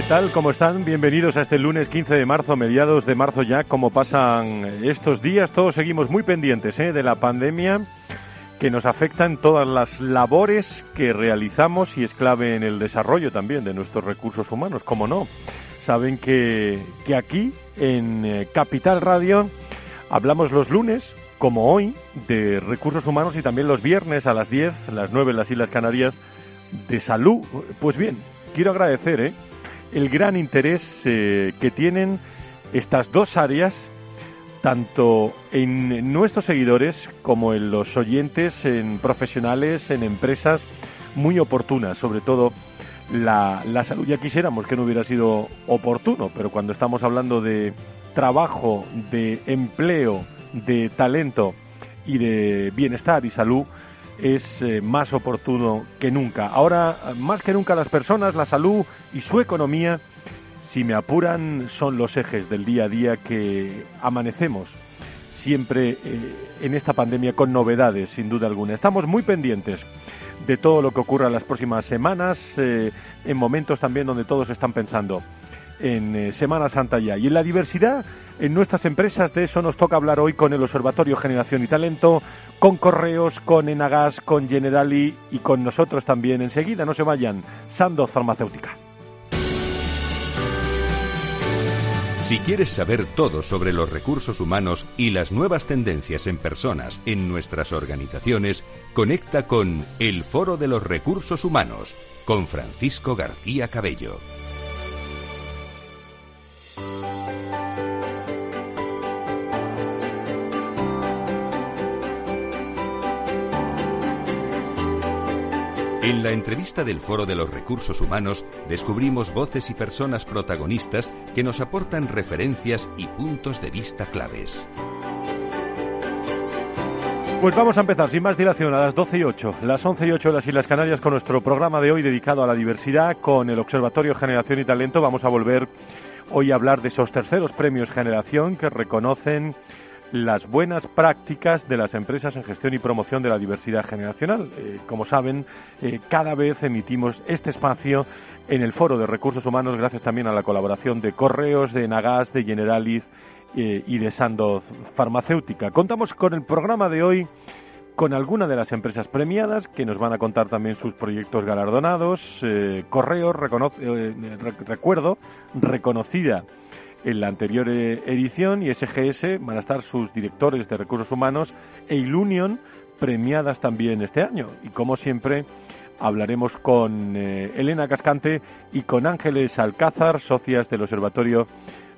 ¿Qué tal? ¿Cómo están? Bienvenidos a este lunes 15 de marzo, mediados de marzo ya. ¿Cómo pasan estos días? Todos seguimos muy pendientes ¿eh? de la pandemia que nos afecta en todas las labores que realizamos y es clave en el desarrollo también de nuestros recursos humanos, ¿cómo no? Saben que, que aquí en eh, Capital Radio hablamos los lunes, como hoy, de recursos humanos y también los viernes a las 10, las 9 en las Islas Canarias, de salud. Pues bien, quiero agradecer, ¿eh? El gran interés eh, que tienen estas dos áreas, tanto en nuestros seguidores como en los oyentes, en profesionales, en empresas muy oportunas, sobre todo la, la salud. Ya quisiéramos que no hubiera sido oportuno, pero cuando estamos hablando de trabajo, de empleo, de talento y de bienestar y salud, es eh, más oportuno que nunca. Ahora, más que nunca, las personas, la salud y su economía, si me apuran, son los ejes del día a día que amanecemos siempre eh, en esta pandemia con novedades, sin duda alguna. Estamos muy pendientes de todo lo que ocurra en las próximas semanas, eh, en momentos también donde todos están pensando en Semana Santa ya. Y en la diversidad en nuestras empresas, de eso nos toca hablar hoy con el Observatorio Generación y Talento, con Correos, con Enagas, con Generali y con nosotros también. Enseguida, no se vayan, Sandoz Farmacéutica. Si quieres saber todo sobre los recursos humanos y las nuevas tendencias en personas en nuestras organizaciones, conecta con El Foro de los Recursos Humanos con Francisco García Cabello. En la entrevista del Foro de los Recursos Humanos descubrimos voces y personas protagonistas que nos aportan referencias y puntos de vista claves. Pues vamos a empezar sin más dilación a las 12 y 8, las 11 y 8 de las Islas Canarias con nuestro programa de hoy dedicado a la diversidad con el Observatorio Generación y Talento. Vamos a volver hoy a hablar de esos terceros premios Generación que reconocen las buenas prácticas de las empresas en gestión y promoción de la diversidad generacional. Eh, como saben, eh, cada vez emitimos este espacio en el Foro de Recursos Humanos gracias también a la colaboración de Correos, de Nagas, de Generaliz eh, y de Sandoz Farmacéutica. Contamos con el programa de hoy con alguna de las empresas premiadas que nos van a contar también sus proyectos galardonados. Correos, recuerdo, reconocida en la anterior eh, edición y SGS van a estar sus directores de recursos humanos e Ilunion premiadas también este año. Y como siempre, hablaremos con eh, Elena Cascante y con Ángeles Alcázar, socias del Observatorio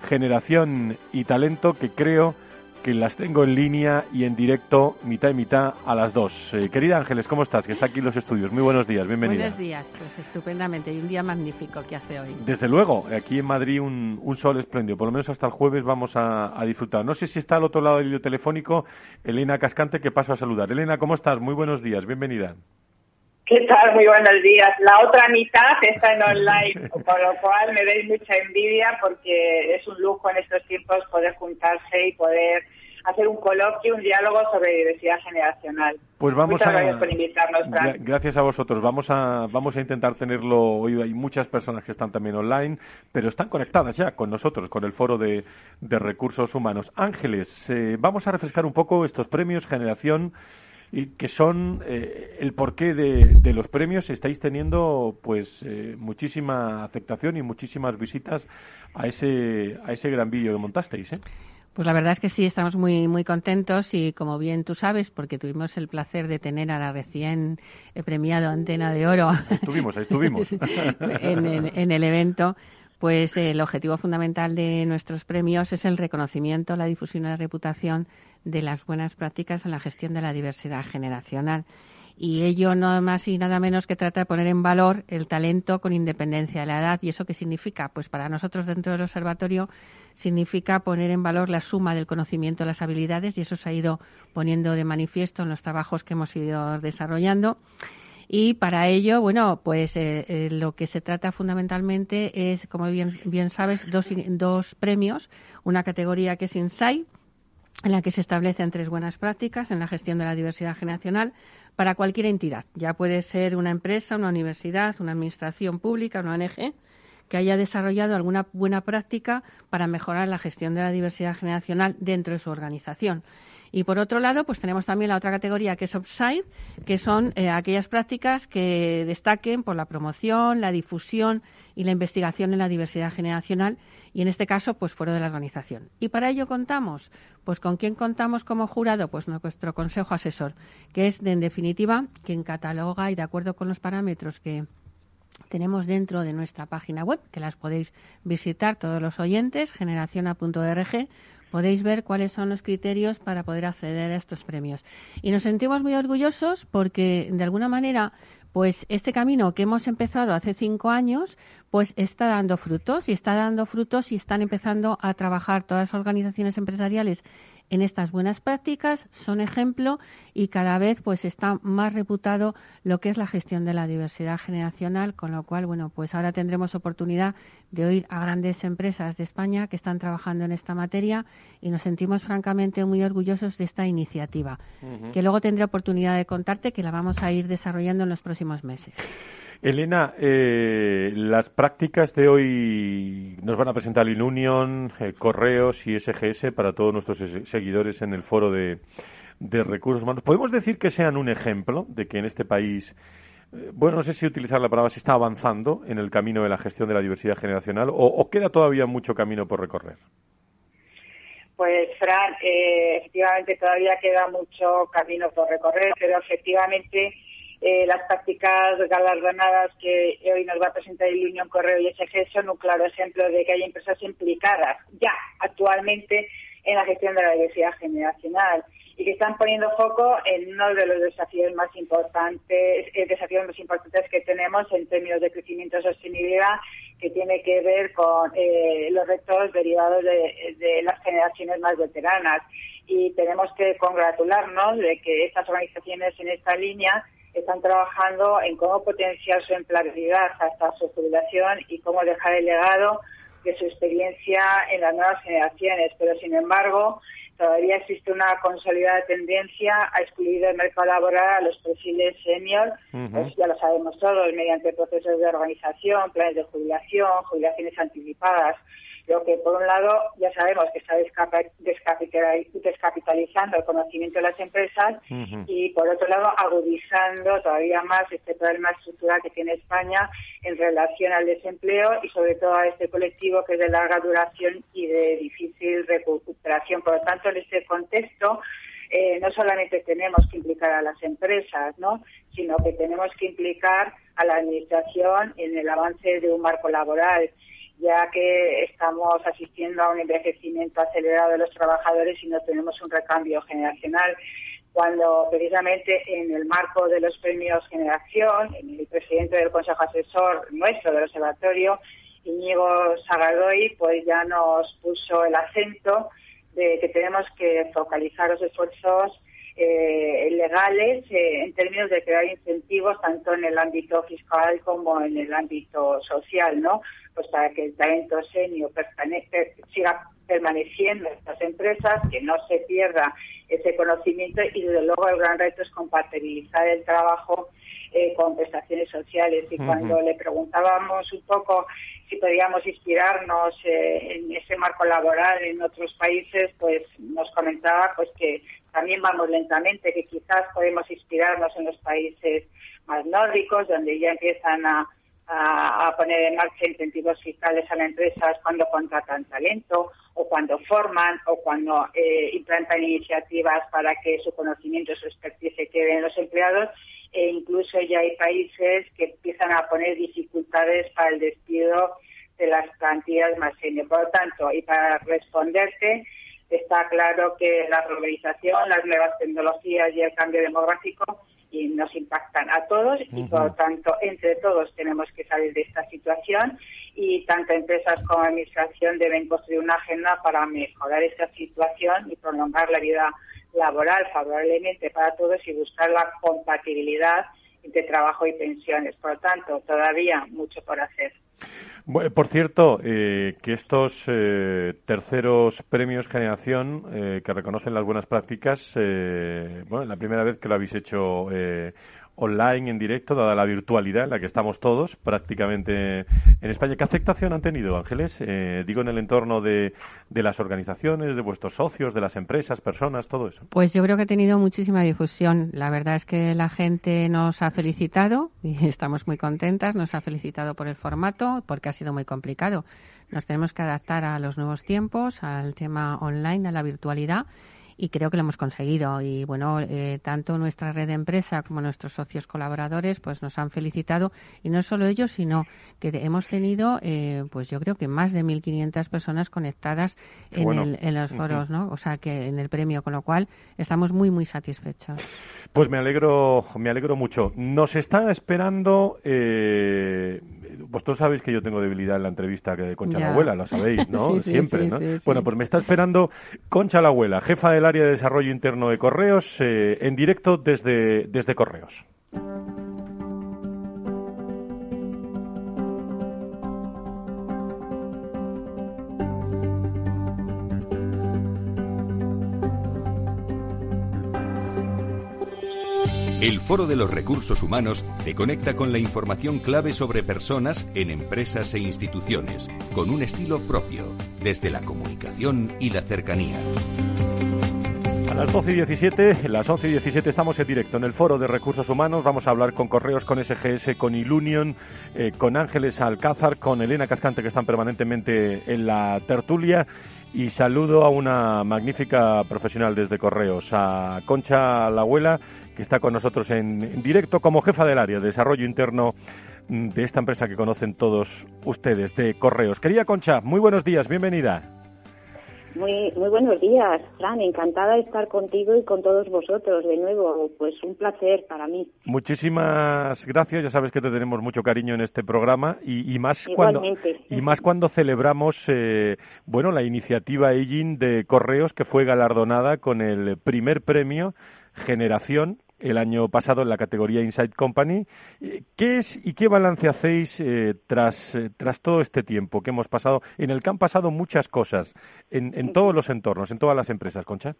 Generación y Talento, que creo que las tengo en línea y en directo, mitad y mitad, a las dos. Eh, querida Ángeles, ¿cómo estás? Que está aquí en los estudios. Muy buenos días, bienvenida. Buenos días, pues estupendamente. Y un día magnífico que hace hoy. Desde luego, aquí en Madrid un, sol espléndido. Por lo menos hasta el jueves vamos a, disfrutar. No sé si está al otro lado del hilo telefónico Elena Cascante, que paso a saludar. Elena, ¿cómo estás? Muy buenos días, bienvenida. ¿Qué tal? Muy buenos días. La otra mitad está en online, por lo cual me dais mucha envidia porque es un lujo en estos tiempos poder juntarse y poder hacer un coloquio, un diálogo sobre diversidad generacional. Pues vamos Muchas a, gracias por invitarnos, Gracias a vosotros. Vamos a, vamos a intentar tenerlo hoy. Hay muchas personas que están también online, pero están conectadas ya con nosotros, con el foro de, recursos humanos. Ángeles, eh, vamos a refrescar un poco estos premios Generación y que son eh, el porqué de, los premios. Estáis teniendo pues eh, muchísima aceptación y muchísimas visitas a ese, a ese gran vídeo que montasteis. ¿eh? Pues la verdad es que sí, estamos muy muy contentos y como bien tú sabes, porque tuvimos el placer de tener a la recién premiado Antena de Oro. Estuvimos, estuvimos. en, el evento, pues el objetivo fundamental de nuestros premios es el reconocimiento, la difusión y la reputación de las buenas prácticas en la gestión de la diversidad generacional y ello no más y nada menos que trata de poner en valor el talento con independencia de la edad. ¿Y eso qué significa? Pues para nosotros dentro del observatorio significa poner en valor la suma del conocimiento, las habilidades, y eso se ha ido poniendo de manifiesto en los trabajos que hemos ido desarrollando. Y para ello, bueno, pues eh, eh, lo que se trata fundamentalmente es, como bien, bien sabes, dos, dos premios. Una categoría que es Insight, en la que se establecen tres buenas prácticas en la gestión de la diversidad generacional para cualquier entidad. Ya puede ser una empresa, una universidad, una administración pública, una ONG que haya desarrollado alguna buena práctica para mejorar la gestión de la diversidad generacional dentro de su organización. Y por otro lado, pues tenemos también la otra categoría que es Upside, que son eh, aquellas prácticas que destaquen por la promoción, la difusión y la investigación en la diversidad generacional y en este caso pues fuera de la organización. Y para ello contamos, pues con quién contamos como jurado, pues nuestro consejo asesor, que es en definitiva quien cataloga y de acuerdo con los parámetros que tenemos dentro de nuestra página web, que las podéis visitar todos los oyentes, generaciona.org, podéis ver cuáles son los criterios para poder acceder a estos premios. Y nos sentimos muy orgullosos porque, de alguna manera, pues este camino que hemos empezado hace cinco años, pues está dando frutos y está dando frutos y están empezando a trabajar todas las organizaciones empresariales en estas buenas prácticas, son ejemplo y cada vez pues está más reputado lo que es la gestión de la diversidad generacional, con lo cual, bueno, pues ahora tendremos oportunidad de oír a grandes empresas de España que están trabajando en esta materia y nos sentimos francamente muy orgullosos de esta iniciativa, que luego tendré oportunidad de contarte que la vamos a ir desarrollando en los próximos meses. Elena, eh, las prácticas de hoy nos van a presentar Inunion, eh, Correos y SGS para todos nuestros seguidores en el foro de, recursos humanos. ¿Podemos decir que sean un ejemplo de que en este país, eh, bueno, no sé si utilizar la palabra, se está avanzando en el camino de la gestión de la diversidad generacional o, queda todavía mucho camino por recorrer? Pues, Fran, efectivamente todavía queda mucho camino por recorrer, pero efectivamente eh, las prácticas galardonadas que hoy nos va a presentar el Unión Correo y SG son un claro ejemplo de que hay empresas implicadas ya actualmente en la gestión de la diversidad generacional y que están poniendo foco en uno de los desafíos más importantes, eh, desafíos más importantes que tenemos en términos de crecimiento y sostenibilidad, que tiene que ver con eh, los retos derivados de, de las generaciones más veteranas. Y tenemos que congratularnos de que estas organizaciones en esta línea están trabajando en cómo potenciar su empleabilidad hasta su jubilación y cómo dejar el legado de su experiencia en las nuevas generaciones. Pero, sin embargo, todavía existe una consolidada tendencia a excluir del mercado laboral a los perfiles senior, pues ya lo sabemos todos, mediante procesos de organización, planes de jubilación, jubilaciones anticipadas lo que por un lado ya sabemos que está descapitalizando el conocimiento de las empresas y por otro lado agudizando todavía más este problema estructural que tiene España en relación al desempleo y sobre todo a este colectivo que es de larga duración y de difícil recuperación. Por lo tanto, en este contexto, eh, no solamente tenemos que implicar a las empresas, ¿no? sino que tenemos que implicar a la Administración en el avance de un marco laboral ya que estamos asistiendo a un envejecimiento acelerado de los trabajadores y no tenemos un recambio generacional. Cuando precisamente en el marco de los premios Generación, el presidente del Consejo Asesor nuestro del Observatorio, Íñigo Sagadoy, pues ya nos puso el acento de que tenemos que focalizar los esfuerzos eh, legales eh, en términos de crear incentivos tanto en el ámbito fiscal como en el ámbito social, ¿no? Pues para que el talento senior siga permaneciendo en estas empresas, que no se pierda ese conocimiento y desde luego el gran reto es compatibilizar el trabajo eh, con prestaciones sociales. Y cuando le preguntábamos un poco si podíamos inspirarnos eh, en ese marco laboral en otros países, pues nos comentaba pues que también vamos lentamente, que quizás podemos inspirarnos en los países más nórdicos, donde ya empiezan a, a, poner en marcha incentivos fiscales a las empresas cuando contratan talento, o cuando forman o cuando eh, implantan iniciativas para que su conocimiento, su expertise quede en los empleados e incluso ya hay países que empiezan a poner dificultades para el despido de las plantillas más senior. Por lo tanto, y para responderte, está claro que la globalización, las nuevas tecnologías y el cambio demográfico y nos impactan a todos y por lo tanto entre todos tenemos que salir de esta situación y tanto empresas como administración deben construir una agenda para mejorar esta situación y prolongar la vida laboral favorablemente para todos y buscar la compatibilidad entre trabajo y pensiones. Por lo tanto, todavía mucho por hacer. por cierto, eh, que estos eh, terceros premios generación eh, que reconocen las buenas prácticas, bueno, la primera vez que lo habéis hecho online, en directo, dada la virtualidad en la que estamos todos prácticamente en España. ¿Qué aceptación han tenido, Ángeles? Eh, digo, en el entorno de, de, las organizaciones, de vuestros socios, de las empresas, personas, todo eso. Pues yo creo que ha tenido muchísima difusión. La verdad es que la gente nos ha felicitado y estamos muy contentas. Nos ha felicitado por el formato, porque ha sido muy complicado. Nos tenemos que adaptar a los nuevos tiempos, al tema online, a la virtualidad y creo que lo hemos conseguido. Y bueno, eh, tanto nuestra red de empresa como nuestros socios colaboradores pues nos han felicitado y no solo ellos, sino que hemos tenido eh, pues yo creo que más de 1.500 personas conectadas en, en, los foros, ¿no? O sea, que en el premio, con lo cual estamos muy, muy satisfechos. Pues me alegro, me alegro mucho. Nos está esperando eh, vosotros sabéis que yo tengo debilidad en la entrevista que de Concha la Abuela, lo sabéis, ¿no? Siempre, ¿no? bueno, pues me está esperando Concha la Abuela, jefa del área de desarrollo interno de Correos, eh, en directo desde, desde Correos. El Foro de los Recursos Humanos te conecta con la información clave sobre personas en empresas e instituciones, con un estilo propio, desde la comunicación y la cercanía. A las 12 y 17, las 11 y 17 estamos en directo en el Foro de Recursos Humanos. Vamos a hablar con Correos, con SGS, con Ilunion, eh, con Ángeles Alcázar, con Elena Cascante, que están permanentemente en la tertulia. Y saludo a una magnífica profesional desde Correos, a Concha la abuela que está con nosotros en, directo como jefa del área de desarrollo interno de esta empresa que conocen todos ustedes, de Correos. Querida Concha, muy buenos días, bienvenida. Muy, muy buenos días, Fran. Encantada de estar contigo y con todos vosotros de nuevo. Pues un placer para mí. Muchísimas gracias. Ya sabes que te tenemos mucho cariño en este programa y, más cuando y más cuando celebramos eh, bueno la iniciativa Aging de Correos que fue galardonada con el primer premio Generación el año pasado en la categoría Inside Company. ¿Qué es y qué balance hacéis eh, tras, eh, tras todo este tiempo que hemos pasado, en el que han pasado muchas cosas en, en todos los entornos, en todas las empresas, Concha?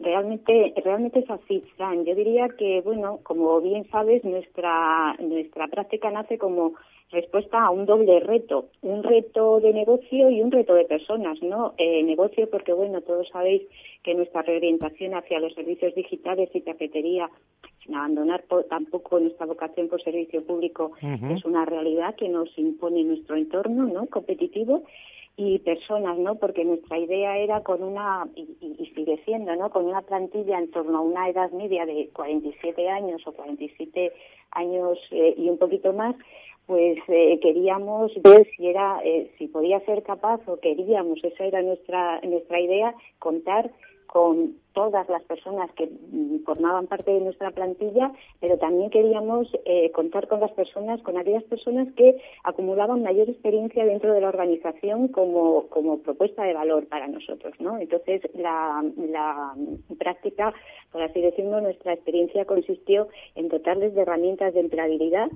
Realmente, realmente es así, Fran. Yo diría que, bueno, como bien sabes, nuestra, nuestra práctica nace como respuesta a un doble reto, un reto de negocio y un reto de personas, ¿no? Eh, negocio porque, bueno, todos sabéis que nuestra reorientación hacia los servicios digitales y cafetería, sin abandonar tampoco nuestra vocación por servicio público, es una realidad que nos impone nuestro entorno, ¿no? Competitivo y personas, ¿no? Porque nuestra idea era con una, y, sigue siendo, ¿no? Con una plantilla en torno a una edad media de 47 años o 47 años eh, y un poquito más, pues eh, queríamos ver si era eh, si podía ser capaz o queríamos esa era nuestra nuestra idea contar con todas las personas que formaban parte de nuestra plantilla, pero también queríamos eh, contar con las personas, con aquellas personas que acumulaban mayor experiencia dentro de la organización como, como propuesta de valor para nosotros, ¿no? Entonces, la, la práctica, por así decirlo, nuestra experiencia consistió en dotarles de herramientas de empleabilidad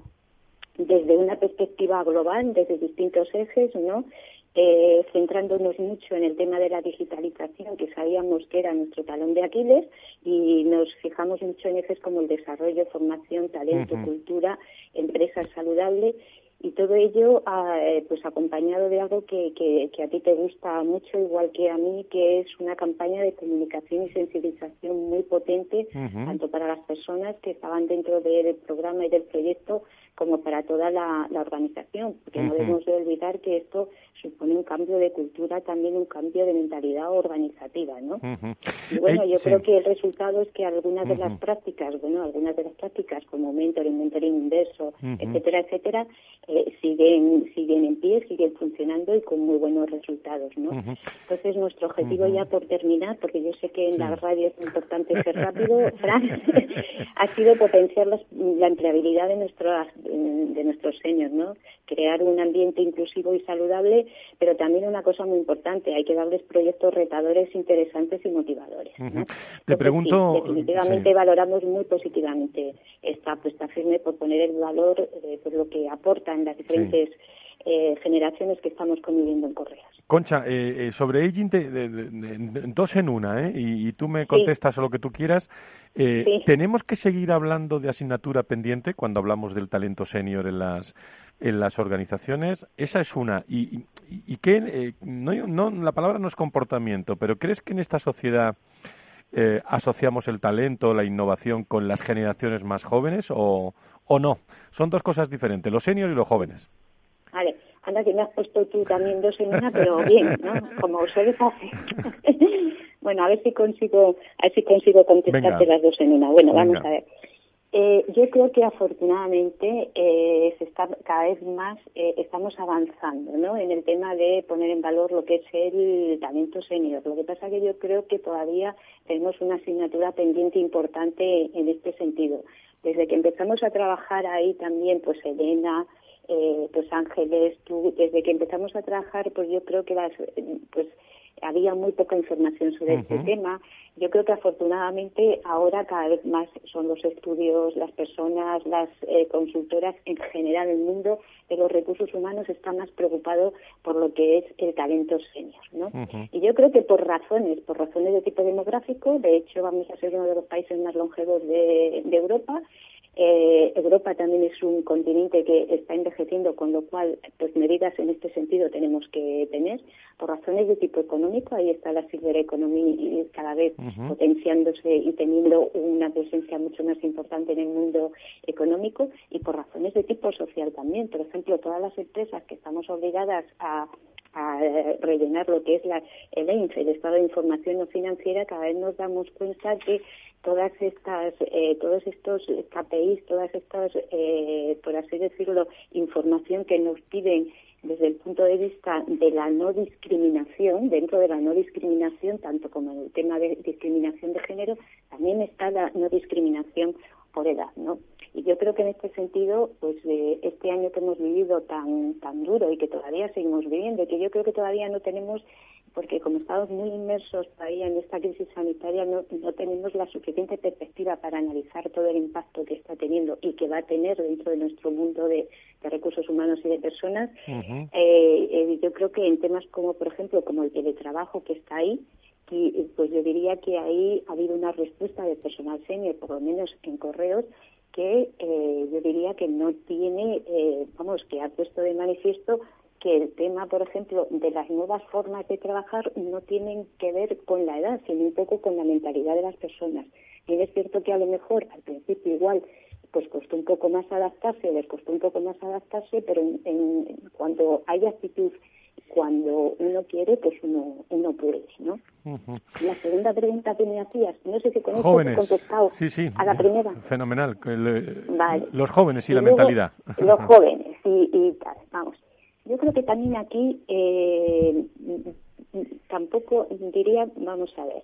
desde una perspectiva global, desde distintos ejes, ¿no? Eh, centrándonos mucho en el tema de la digitalización, que sabíamos que era nuestro talón de Aquiles, y nos fijamos mucho en ejes como el desarrollo, formación, talento, cultura, empresas saludables y todo ello ah, eh, pues acompañado de algo que, que, a ti te gusta mucho igual que a mí que es una campaña de comunicación y sensibilización muy potente tanto para las personas que estaban dentro del programa y del proyecto como para toda la, organización, porque no debemos de olvidar que esto supone un cambio de cultura, también un cambio de mentalidad organizativa, ¿no? Y bueno, yo creo que el resultado es que algunas de las prácticas, bueno, algunas de las prácticas como mentoring, mentoring inverso, etcétera, etcétera, eh, siguen siguen en pie, siguen funcionando y con muy buenos resultados, ¿no? Entonces nuestro objetivo ya por terminar, porque yo sé que en la radio es importante ser rápido, Fran, ha sido potenciar la empleabilidad de nuestras de nuestros seniors, ¿no? Crear un ambiente inclusivo y saludable, pero también una cosa muy importante, hay que darles proyectos retadores, interesantes y motivadores. Te pregunto. definitivamente valoramos muy positivamente esta apuesta firme por poner el valor eh, por lo que aportan las diferentes eh, generaciones que estamos conviviendo en Correas. Concha, eh, eh sobre aging, dos en una, ¿eh? Y, tú me contestas a lo que tú quieras. Eh, ¿Tenemos que seguir hablando de asignatura pendiente cuando hablamos del talento senior en las, en las organizaciones? Esa es una. ¿Y, y, qué? no, no, la palabra no es comportamiento, pero ¿crees que en esta sociedad asociamos el talento, la innovación con las generaciones más jóvenes o, o no? Son dos cosas diferentes, los seniors y los jóvenes. Vale, anda que me has puesto tú también dos en una, pero bien, ¿no? Como suele hacer. bueno, a ver si consigo, a ver si consigo contestarte las dos en una. Bueno, vamos a ver. Eh, yo creo que afortunadamente eh, se está cada vez más eh, estamos avanzando ¿no? en el tema de poner en valor lo que es el talento senior. Lo que pasa es que yo creo que todavía tenemos una asignatura pendiente importante en este sentido. Desde que empezamos a trabajar ahí también, pues Elena, eh, pues Ángeles, tú, desde que empezamos a trabajar, pues yo creo que las, pues había muy poca información sobre este tema. Yo creo que afortunadamente ahora cada vez más son los estudios, las personas, las eh, consultoras en general, el mundo de los recursos humanos está más preocupado por lo que es el talento senior, ¿no? Y yo creo que por razones, por razones de tipo demográfico, de hecho vamos a ser uno de los países más longevos de Europa eh, Europa también es un continente que está envejeciendo, con lo cual, pues medidas en este sentido tenemos que tener. Por razones de tipo económico, ahí está la silver economy cada vez potenciándose y teniendo una presencia mucho más importante en el mundo económico. Y por razones de tipo social también. Por ejemplo, todas las empresas que estamos obligadas a rellenar lo que es la, el EINFE, el Estado de Información No Financiera, cada vez nos damos cuenta que todas estas, eh, todos estos KPIs, todas estas, eh, por así decirlo, información que nos piden desde el punto de vista de la no discriminación, dentro de la no discriminación, tanto como en el tema de discriminación de género, también está la no discriminación por edad, ¿no? Y yo creo que en este sentido, pues de este año que hemos vivido tan tan duro y que todavía seguimos viviendo, que yo creo que todavía no tenemos porque como estamos muy inmersos todavía en esta crisis sanitaria, no, no, tenemos la suficiente perspectiva para analizar todo el impacto que está teniendo y que va a tener dentro de nuestro mundo de, recursos humanos y de personas. Eh, eh, yo creo que en temas como, por ejemplo, como el teletrabajo que está ahí, pues yo diría que ahí ha habido una respuesta de personal senior, por lo menos en correos, que eh, yo diría que no tiene, vamos, que ha puesto de manifiesto que el tema, por ejemplo, de las nuevas formas de trabajar no tienen que ver con la edad, sino un poco con la mentalidad de las personas. Y es cierto que a lo mejor al principio igual pues costó un poco más adaptarse, les costó un poco más adaptarse, pero en, cuando hay actitud, cuando uno quiere, pues uno, uno puede, ¿no? La segunda pregunta que me hacías, no sé si con esto he contestado sí, sí, a la primera. Fenomenal. Eh, los jóvenes y, la mentalidad. Los jóvenes y, y tal, vamos. Yo creo que también aquí eh, tampoco diría, vamos a ver,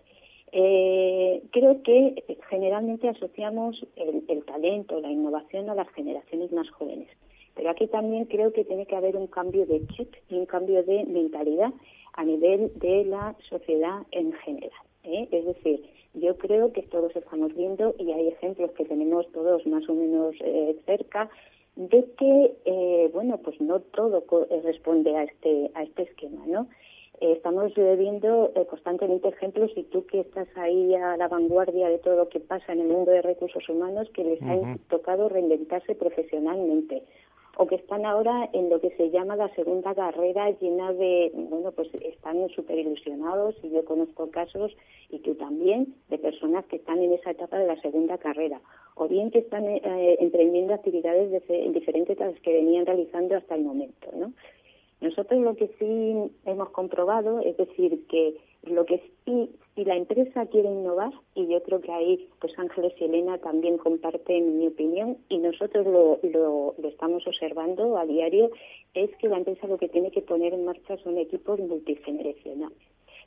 eh, creo que generalmente asociamos el, talento, la innovación a las generaciones más jóvenes. Pero aquí también creo que tiene que haber un cambio de chip y un cambio de mentalidad a nivel de la sociedad en general. ¿eh? Es decir, yo creo que todos estamos viendo y hay ejemplos que tenemos todos más o menos cerca de que, eh, bueno, pues no todo eh, responde a este, a este esquema, ¿no? Eh, estamos viendo constantemente ejemplos y tú que estás ahí a la vanguardia de todo lo que pasa en el mundo de recursos humanos que les ha tocado reinventarse profesionalmente o que están ahora en lo que se llama la segunda carrera llena de, bueno, pues están súper ilusionados y yo conozco casos y tú también de personas que están en esa etapa de la segunda carrera o bien que están eh, emprendiendo actividades diferentes a las que venían realizando hasta el momento, ¿no? Nosotros lo que sí hemos comprobado es decir que lo que sí, si la empresa quiere innovar, y yo creo que ahí pues Ángeles y Elena también comparten mi opinión, y nosotros lo, lo, estamos observando a diario, es que la empresa lo que tiene que poner en marcha son equipos multigeneracionales.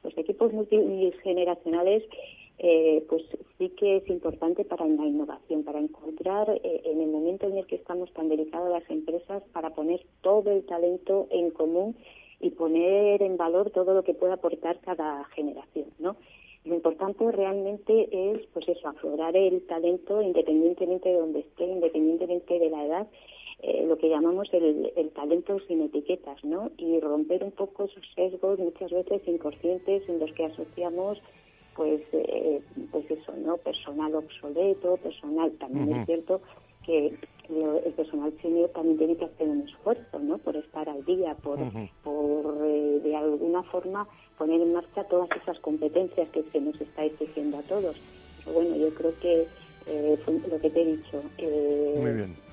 Los equipos multigeneracionales eh, pues sí que es importante para la innovación, para encontrar eh, en el momento en el que estamos tan delicados las empresas, para poner todo el talento en común y poner en valor todo lo que pueda aportar cada generación, ¿no? Lo importante realmente es, pues eso, aflorar el talento independientemente de donde esté, independientemente de la edad, eh, lo que llamamos el, el, talento sin etiquetas, ¿no? Y romper un poco esos sesgos muchas veces inconscientes en los que asociamos pues eh, pues eso no personal obsoleto personal también es cierto que el personal senior también tiene que hacer un esfuerzo no por estar al día por por eh, de alguna forma poner en marcha todas esas competencias que se nos está exigiendo a todos. Pero bueno yo creo que eh, lo que te he dicho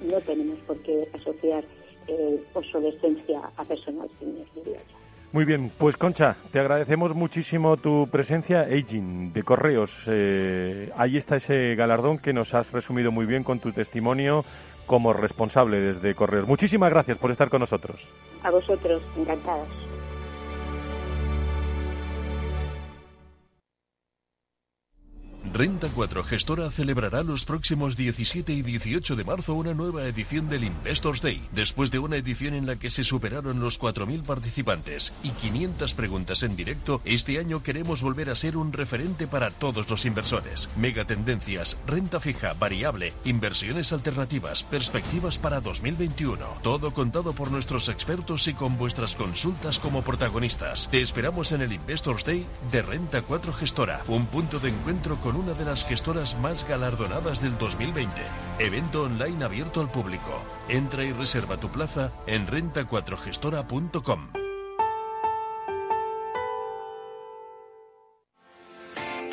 no tenemos por qué asociar obsolescencia a personal senior diría muy bien, pues Concha, te agradecemos muchísimo tu presencia. Aging, de Correos, eh, ahí está ese galardón que nos has resumido muy bien con tu testimonio como responsable desde Correos. Muchísimas gracias por estar con nosotros. A vosotros, encantados. Renta 4 Gestora celebrará los próximos 17 y 18 de marzo una nueva edición del Investors Day, después de una edición en la que se superaron los 4.000 participantes y 500 preguntas en directo, este año queremos volver a ser un referente para todos los inversores. Megatendencias, renta fija, variable, inversiones alternativas, perspectivas para 2021. Todo contado por nuestros expertos y con vuestras consultas como protagonistas. Te esperamos en el Investors Day de Renta 4 Gestora, un punto de encuentro con una de las gestoras más galardonadas del 2020. Evento online abierto al público. Entra y reserva tu plaza en renta4gestora.com.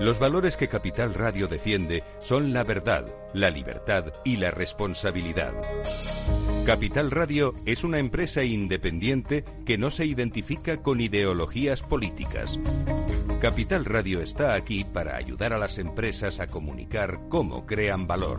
Los valores que Capital Radio defiende son la verdad, la libertad y la responsabilidad. Capital Radio es una empresa independiente que no se identifica con ideologías políticas. Capital Radio está aquí para ayudar a las empresas a comunicar cómo crean valor.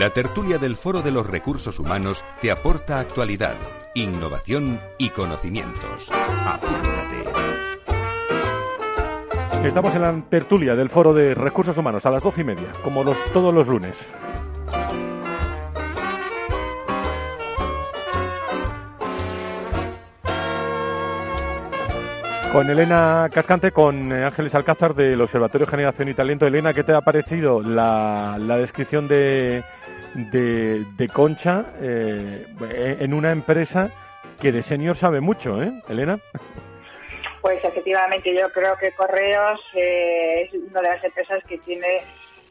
La tertulia del Foro de los Recursos Humanos te aporta actualidad, innovación y conocimientos. Apúntate. Estamos en la tertulia del Foro de Recursos Humanos a las doce y media, como todos los lunes. Con Elena Cascante, con eh, Ángeles Alcázar del Observatorio Generación y Talento. Elena, ¿qué te ha parecido la, la descripción de, de, Concha eh, en una empresa que de senior sabe mucho, ¿eh, Elena? Pues efectivamente, yo creo que Correos eh, es una de las empresas que tiene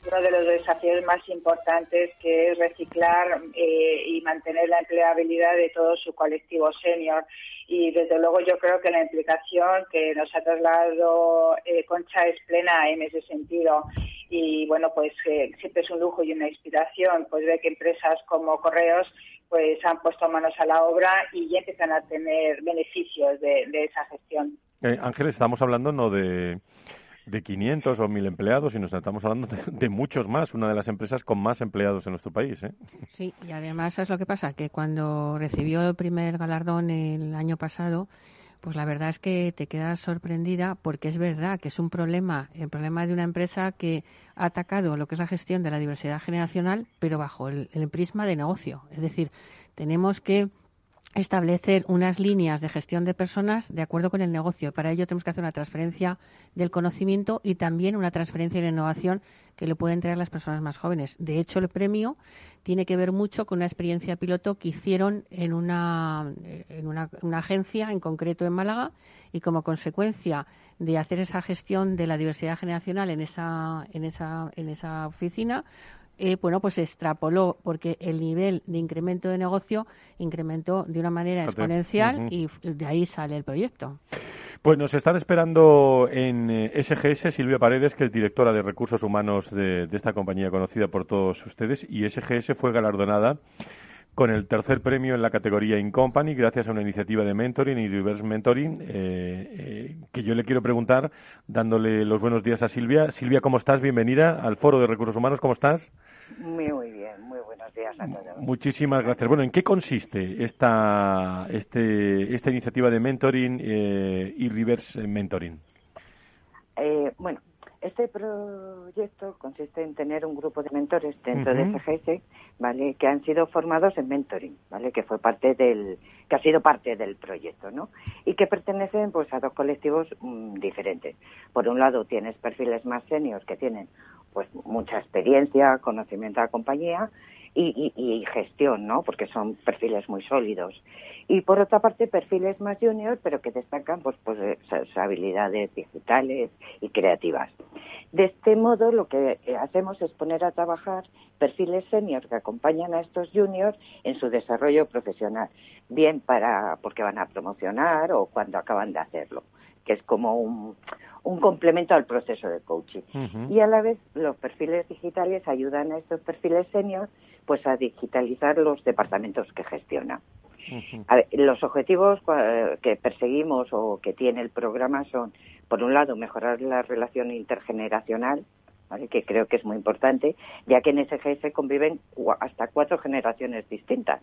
uno de los desafíos más importantes que es reciclar eh, y mantener la empleabilidad de todo su colectivo senior. Y desde luego yo creo que la implicación que nos ha trasladado eh, Concha es plena en ese sentido. Y bueno, pues eh, siempre es un lujo y una inspiración pues ver que empresas como Correos pues han puesto manos a la obra y ya empiezan a tener beneficios de, esa gestión. Ángel, estamos hablando no de de 500 o 1000 empleados y nos estamos hablando de, muchos más, una de las empresas con más empleados en nuestro país. ¿eh? Sí, y además es lo que pasa, que cuando recibió el primer galardón el año pasado, pues la verdad es que te quedas sorprendida porque es verdad que es un problema, el problema de una empresa que ha atacado lo que es la gestión de la diversidad generacional, pero bajo el prisma de negocio. Es decir, tenemos que establecer unas líneas de gestión de personas de acuerdo con el negocio. Para ello tenemos que hacer una transferencia del conocimiento y también una transferencia de innovación que le pueden traer las personas más jóvenes. De hecho, el premio tiene que ver mucho con una experiencia piloto que hicieron en una, en una, una agencia, en concreto en Málaga, y como consecuencia de hacer esa gestión de la diversidad generacional en esa, en esa, en esa oficina, eh, bueno, pues se extrapoló porque el nivel de incremento de negocio incrementó de una manera exponencial y de ahí sale el proyecto. Pues nos están esperando en SGS eh, Silvia Paredes, que es directora de recursos humanos de, esta compañía conocida por todos ustedes, y SGS fue galardonada con el tercer premio en la categoría In Company, gracias a una iniciativa de mentoring y reverse mentoring, eh, que yo le quiero preguntar, dándole los buenos días a Silvia. Silvia, ¿cómo estás? Bienvenida al Foro de Recursos Humanos, ¿cómo estás? Muy, muy bien, muy buenos días a todos. Muchísimas gracias. Bueno, ¿en qué consiste esta, este, esta iniciativa de mentoring eh, y reverse mentoring? Eh, bueno, este proyecto consiste en tener un grupo de mentores dentro de SGS, ¿vale? Que han sido formados en mentoring, ¿vale? Que fue parte del, que ha sido parte del proyecto, ¿no? Y que pertenecen, pues, a dos colectivos mm, diferentes. Por un lado, tienes perfiles más seniors que tienen pues mucha experiencia, conocimiento de la compañía y, gestión, ¿no? Porque son perfiles muy sólidos. Y por otra parte, perfiles más junior, pero que destacan pues, pues sus habilidades digitales y creativas. De este modo, lo que hacemos es poner a trabajar perfiles senior que acompañan a estos juniors en su desarrollo profesional, bien para porque van a promocionar o cuando acaban de hacerlo, que es como un, un complemento al proceso de coaching. Y a la vez los perfiles digitales ayudan a estos perfiles senior pues a digitalizar los departamentos que gestionan. los objetivos que perseguimos o que tiene el programa son, por un lado, mejorar la relación intergeneracional, que creo que es muy importante, ya que en SGS conviven hasta cuatro generaciones distintas,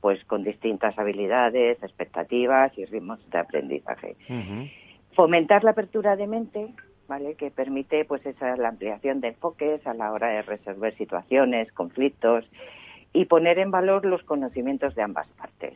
pues con distintas habilidades, expectativas y ritmos de aprendizaje fomentar la apertura de mente, ¿vale? Que permite pues esa la ampliación de enfoques a la hora de resolver situaciones, conflictos y poner en valor los conocimientos de ambas partes.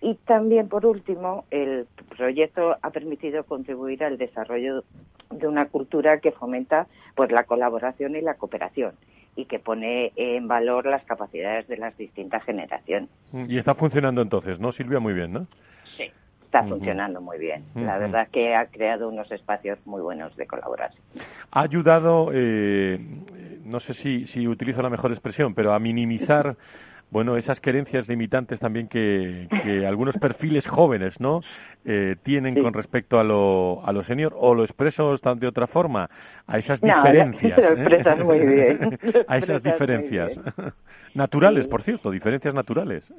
Y también, por último, el proyecto ha permitido contribuir al desarrollo de una cultura que fomenta pues la colaboración y la cooperación y que pone en valor las capacidades de las distintas generaciones. Y está funcionando entonces, ¿no, Silvia? Muy bien, ¿no? Está funcionando muy bien. La verdad es que ha creado unos espacios muy buenos de colaboración. Ha ayudado, eh, no sé si, si utilizo la mejor expresión, pero a minimizar bueno, esas querencias limitantes también que, algunos perfiles jóvenes, ¿no? Eh, tienen con respecto a lo, a lo senior, o lo expreso de otra forma, a esas diferencias. Lo muy bien. a esas diferencias. naturales, por cierto, diferencias naturales.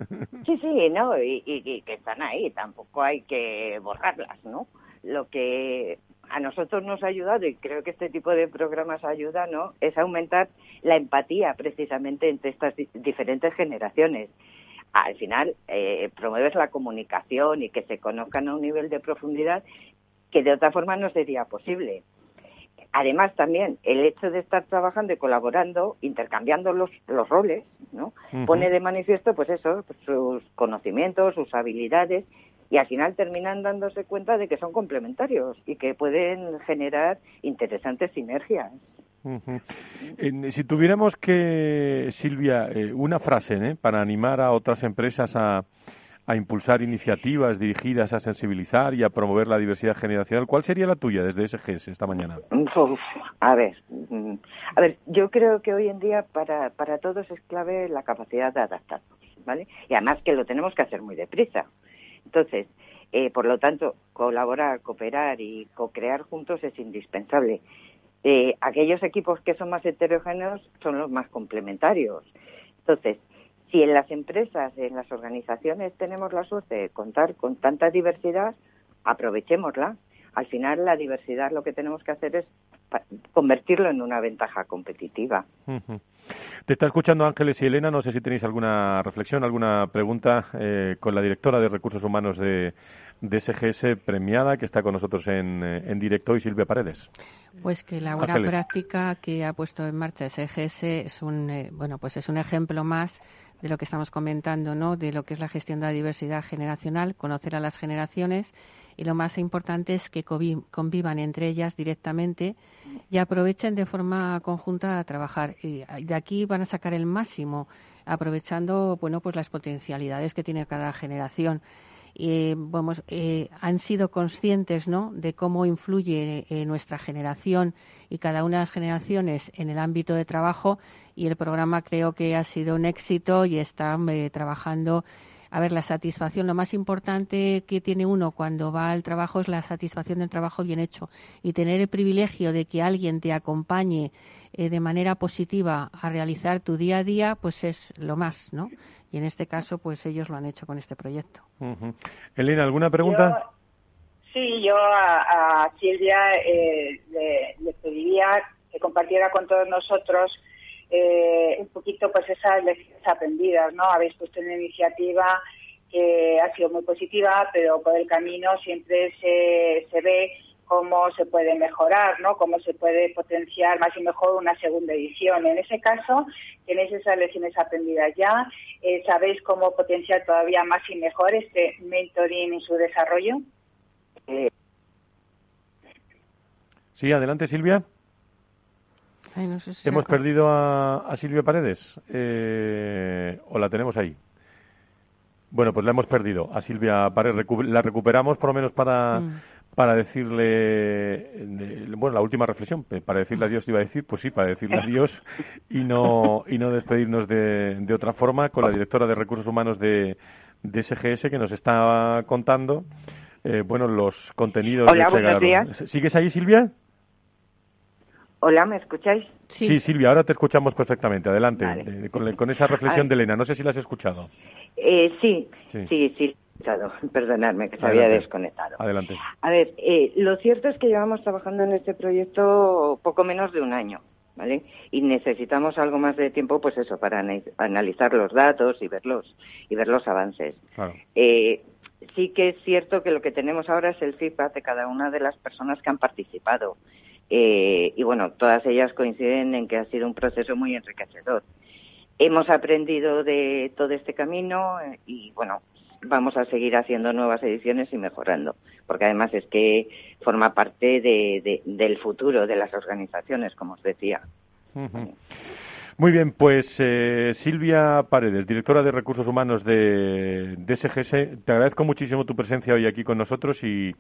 sí, sí, ¿no? Y, y que están ahí, tampoco hay que borrarlas, ¿no? Lo que a nosotros nos ha ayudado, y creo que este tipo de programas ayuda, ¿no? Es aumentar la empatía precisamente entre estas diferentes generaciones. Al final, eh, promueves la comunicación y que se conozcan a un nivel de profundidad que de otra forma no sería posible. Además, también el hecho de estar trabajando y colaborando, intercambiando los, los roles, ¿no? Pone de manifiesto, pues eso, pues sus conocimientos, sus habilidades y al final terminan dándose cuenta de que son complementarios y que pueden generar interesantes sinergias. si tuviéramos que, Silvia, eh, una frase ¿eh? para animar a otras empresas a, a impulsar iniciativas dirigidas a sensibilizar y a promover la diversidad generacional, ¿cuál sería la tuya desde SGS esta mañana? a ver, mm, a ver, yo creo que hoy en día para, para todos es clave la capacidad de adaptarnos, ¿vale? Y además que lo tenemos que hacer muy deprisa. Entonces, eh, por lo tanto, colaborar, cooperar y co-crear juntos es indispensable. Eh, aquellos equipos que son más heterogéneos son los más complementarios. Entonces, si en las empresas, en las organizaciones tenemos la suerte de contar con tanta diversidad, aprovechémosla. Al final, la diversidad lo que tenemos que hacer es convertirlo en una ventaja competitiva. Te está escuchando Ángeles y Elena. No sé si tenéis alguna reflexión, alguna pregunta eh, con la directora de Recursos Humanos de, SGS premiada que está con nosotros en, eh, en directo y Silvia Paredes. Pues que la buena práctica que ha puesto en marcha SGS es un eh, bueno pues es un ejemplo más de lo que estamos comentando, ¿no? De lo que es la gestión de la diversidad generacional, conocer a las generaciones y lo más importante es que convivan entre ellas directamente y aprovechen de forma conjunta a trabajar. Y de aquí van a sacar el máximo, aprovechando bueno pues las potencialidades que tiene cada generación. Y, vamos, eh, han sido conscientes ¿no? de cómo influye eh, nuestra generación y cada una de las generaciones en el ámbito de trabajo y el programa creo que ha sido un éxito y están eh, trabajando a ver, la satisfacción, lo más importante que tiene uno cuando va al trabajo es la satisfacción del trabajo bien hecho y tener el privilegio de que alguien te acompañe eh, de manera positiva a realizar tu día a día, pues es lo más, ¿no? Y en este caso, pues ellos lo han hecho con este proyecto. Elena, ¿alguna pregunta? sí, yo a, Silvia eh, le pediría que compartiera con todos nosotros eh, un poquito pues esas lecciones aprendidas, ¿no? Habéis puesto una iniciativa que ha sido muy positiva, pero por el camino siempre se, se ve cómo se puede mejorar, ¿no? Cómo se puede potenciar más y mejor una segunda edición. En ese caso, tenéis esas lecciones aprendidas ya. Eh, ¿Sabéis cómo potenciar todavía más y mejor este mentoring en su desarrollo? Sí, adelante, Silvia. ¿Hemos perdido a, Silvia Paredes? Eh, ¿O la tenemos ahí? Bueno, pues la hemos perdido. A Silvia Paredes la recuperamos por lo menos para, mm. para decirle, bueno, la última reflexión, para decirle adiós, te iba a decir, pues sí, para decirle adiós y no, y no despedirnos de, de otra forma con la directora de Recursos Humanos de, de SGS que nos está contando, eh, bueno, los contenidos Hola, buenos días. ¿Sigues ahí, Silvia? Hola, ¿me escucháis? Sí. Silvia, ahora te escuchamos perfectamente. Adelante, eh, con, esa reflexión de Elena. No sé si la has escuchado. Eh, sí, sí, sí, sí, escuchado. Perdonadme, que se había desconectado. Adelante. A ver, eh, lo cierto es que llevamos trabajando en este proyecto poco menos de un año. ¿Vale? Y necesitamos algo más de tiempo, pues eso, para analizar los datos y verlos y ver los avances. Claro. sí que es cierto que lo que tenemos ahora es el feedback de cada una de las personas que han participado. Eh, y bueno, todas ellas coinciden en que ha sido un proceso muy enriquecedor. Hemos aprendido de todo este camino eh, y bueno, vamos a seguir haciendo nuevas ediciones y mejorando, porque además es que forma parte de, del futuro de las organizaciones, como os decía. Muy bien, pues eh, Silvia Paredes, directora de Recursos Humanos de, de SGS, te agradezco muchísimo tu presencia hoy aquí con nosotros y,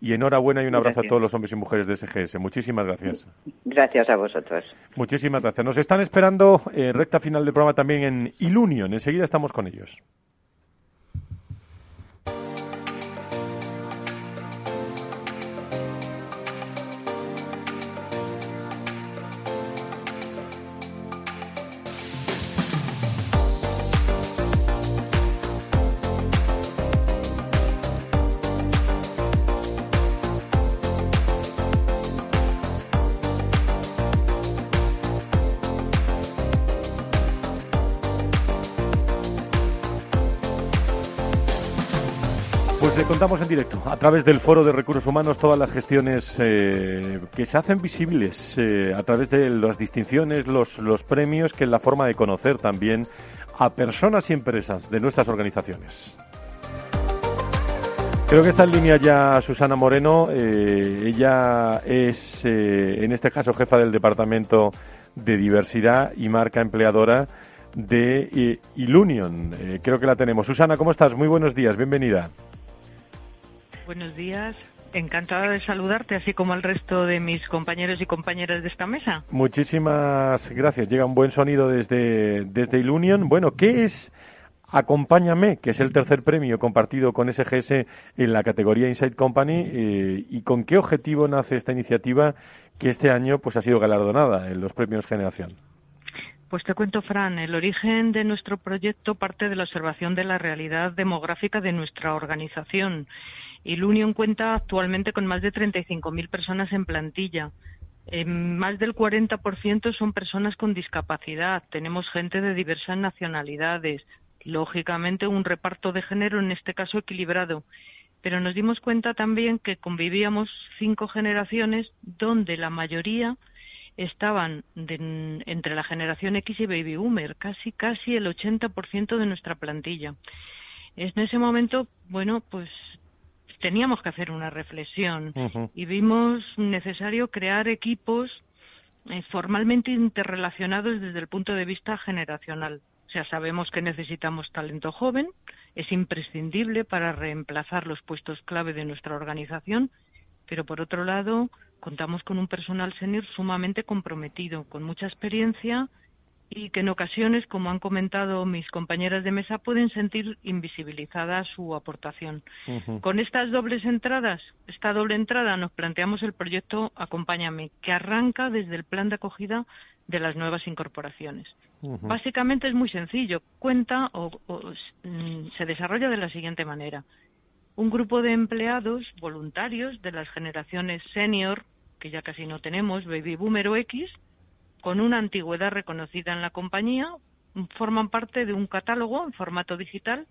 y enhorabuena y un abrazo a todos los hombres y mujeres de SGS. Muchísimas gracias. Gracias a vosotros. Muchísimas gracias. Nos están esperando eh, recta final del programa también en Ilunion. Enseguida estamos con ellos. Contamos en directo, a través del Foro de Recursos Humanos, todas las gestiones eh, que se hacen visibles eh, a través de las distinciones, los, los premios, que es la forma de conocer también a personas y empresas de nuestras organizaciones. Creo que está en línea ya Susana Moreno. Eh, ella es, en este caso, jefa del Departamento de Diversidad y Marca Empleadora de Ilunion. creo que la tenemos. Susana, ¿cómo estás? Muy buenos días, bienvenida. Buenos días. Encantada de saludarte, así como al resto de mis compañeros y compañeras de esta mesa. Muchísimas gracias. Llega un buen sonido desde, desde Ilunion. Bueno, ¿qué es Acompáñame, que es el tercer premio compartido con SGS en la categoría Inside Company? Eh, ¿Y con qué objetivo nace esta iniciativa que este año pues, ha sido galardonada en los premios Generación? Pues te cuento, Fran, el origen de nuestro proyecto parte de la observación de la realidad demográfica de nuestra organización y Union cuenta actualmente con más de 35.000 personas en plantilla. Eh, más del 40% son personas con discapacidad. Tenemos gente de diversas nacionalidades. Lógicamente, un reparto de género, en este caso, equilibrado. Pero nos dimos cuenta también que convivíamos cinco generaciones donde la mayoría estaban entre la generación X y Baby Boomer, casi, casi el 80% de nuestra plantilla. En ese momento, bueno, pues teníamos que hacer una reflexión y vimos necesario crear equipos eh, formalmente interrelacionados desde el punto de vista generacional. O sea, sabemos que necesitamos talento joven, es imprescindible para reemplazar los puestos clave de nuestra organización, pero por otro lado, contamos con un personal senior sumamente comprometido, con mucha experiencia y que en ocasiones, como han comentado mis compañeras de mesa, pueden sentir invisibilizada su aportación. Con estas dobles entradas, esta doble entrada, nos planteamos el proyecto Acompáñame, que arranca desde el plan de acogida de las nuevas incorporaciones. Básicamente es muy sencillo. Cuenta o, mm, se desarrolla de la siguiente manera. Un grupo de empleados voluntarios de las generaciones senior, que ya casi no tenemos, baby boomer o X, con una antigüedad reconocida en la compañía, forman parte de un catálogo en formato digital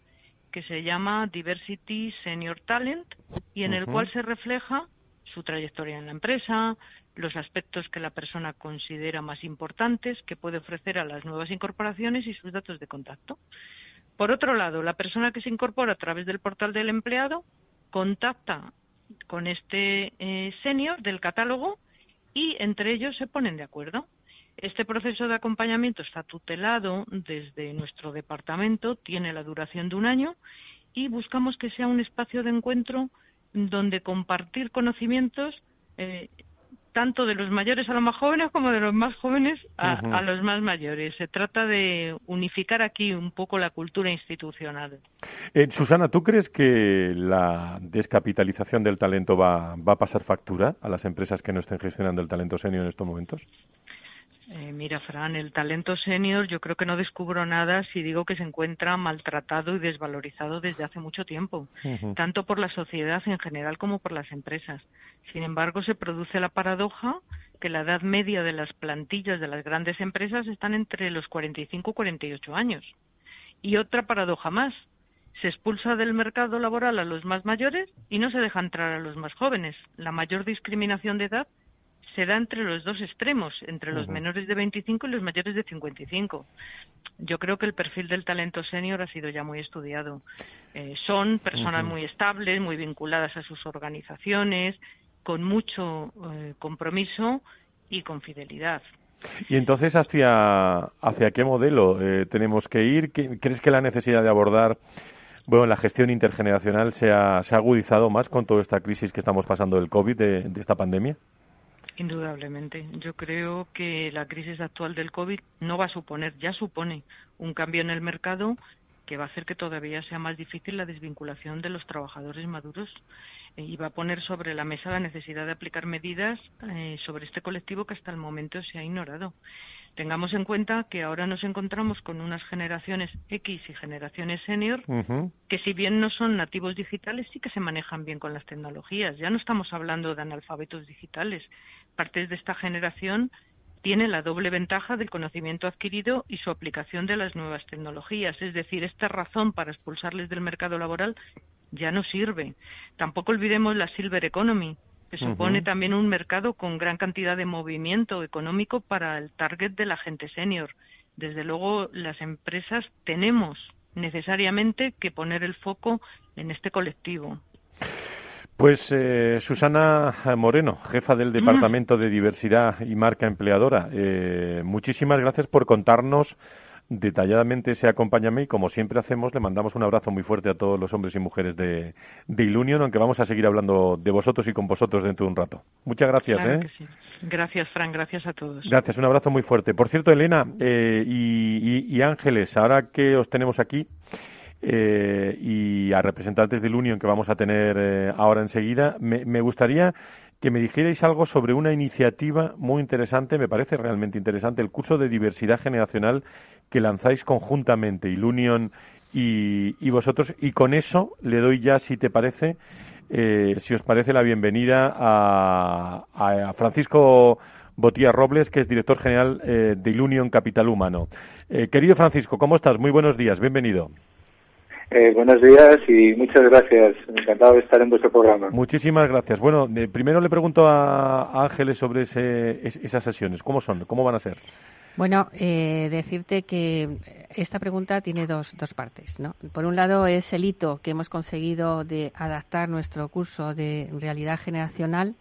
que se llama Diversity Senior Talent y en el cual se refleja su trayectoria en la empresa, los aspectos que la persona considera más importantes que puede ofrecer a las nuevas incorporaciones y sus datos de contacto. Por otro lado, la persona que se incorpora a través del portal del empleado contacta con este eh, senior del catálogo y entre ellos se ponen de acuerdo. Este proceso de acompañamiento está tutelado desde nuestro departamento, tiene la duración de un año y buscamos que sea un espacio de encuentro donde compartir conocimientos eh, tanto de los mayores a los más jóvenes como de los más jóvenes a, los más mayores. Se trata de unificar aquí un poco la cultura institucional. Eh, Susana, ¿tú crees que la descapitalización del talento va, va a pasar factura a las empresas que no estén gestionando el talento senior en estos momentos? Eh, mira, Fran, el talento senior yo creo que no descubro nada si digo que se encuentra maltratado y desvalorizado desde hace mucho tiempo, tanto por la sociedad en general como por las empresas. Sin embargo, se produce la paradoja que la edad media de las plantillas de las grandes empresas están entre los 45 y 48 años. Y otra paradoja más, se expulsa del mercado laboral a los más mayores y no se deja entrar a los más jóvenes. La mayor discriminación de edad se da entre los dos extremos, entre los menores de 25 y los mayores de 55. Yo creo que el perfil del talento senior ha sido ya muy estudiado. Eh, son personas muy estables, muy vinculadas a sus organizaciones, con mucho eh, compromiso y con fidelidad. Y entonces, ¿hacia, hacia qué modelo eh, tenemos que ir? ¿Crees que la necesidad de abordar bueno, la gestión intergeneracional se ha, se ha agudizado más con toda esta crisis que estamos pasando del COVID, de, esta pandemia. Indudablemente. Yo creo que la crisis actual del COVID no va a suponer, ya supone un cambio en el mercado que va a hacer que todavía sea más difícil la desvinculación de los trabajadores maduros eh, y va a poner sobre la mesa la necesidad de aplicar medidas eh, sobre este colectivo que hasta el momento se ha ignorado. Tengamos en cuenta que ahora nos encontramos con unas generaciones X y generaciones senior que si bien no son nativos digitales sí que se manejan bien con las tecnologías. Ya no estamos hablando de analfabetos digitales. Parte de esta generación tiene la doble ventaja del conocimiento adquirido y su aplicación de las nuevas tecnologías. Es decir, esta razón para expulsarles del mercado laboral ya no sirve. Tampoco olvidemos la Silver Economy, que supone también un mercado con gran cantidad de movimiento económico para el target de la gente senior. Desde luego, las empresas tenemos necesariamente que poner el foco en este colectivo. Pues eh, Susana Moreno, jefa del Departamento de Diversidad y Marca Empleadora, eh, muchísimas gracias por contarnos detalladamente ese acompáñame y como siempre hacemos le mandamos un abrazo muy fuerte a todos los hombres y mujeres de, de Ilunion, aunque vamos a seguir hablando de vosotros y con vosotros dentro de un rato. Muchas gracias. ¿eh? Gracias, Fran, gracias a todos. Gracias, un abrazo muy fuerte. Por cierto, Elena eh, y, Ángeles, ahora que os tenemos aquí, eh, y a representantes del Union que vamos a tener eh, ahora enseguida, me, gustaría que me dijerais algo sobre una iniciativa muy interesante, me parece realmente interesante, el curso de diversidad generacional que lanzáis conjuntamente, Ilunion y, y vosotros, y con eso le doy ya, si te parece, eh, si os parece, la bienvenida a, a Francisco Botía Robles, que es director general eh, de Ilunion Capital Humano. Querido Francisco, ¿cómo estás? Muy buenos días, bienvenido. Eh, buenos días y muchas gracias. Encantado de estar en vuestro programa. Muchísimas gracias. Bueno, primero le pregunto a, Ángeles sobre esas sesiones. ¿Cómo son? ¿Cómo van a ser? Bueno, eh, decirte que esta pregunta tiene dos, dos partes. ¿no? Por un lado es el hito que hemos conseguido de adaptar nuestro curso de realidad generacional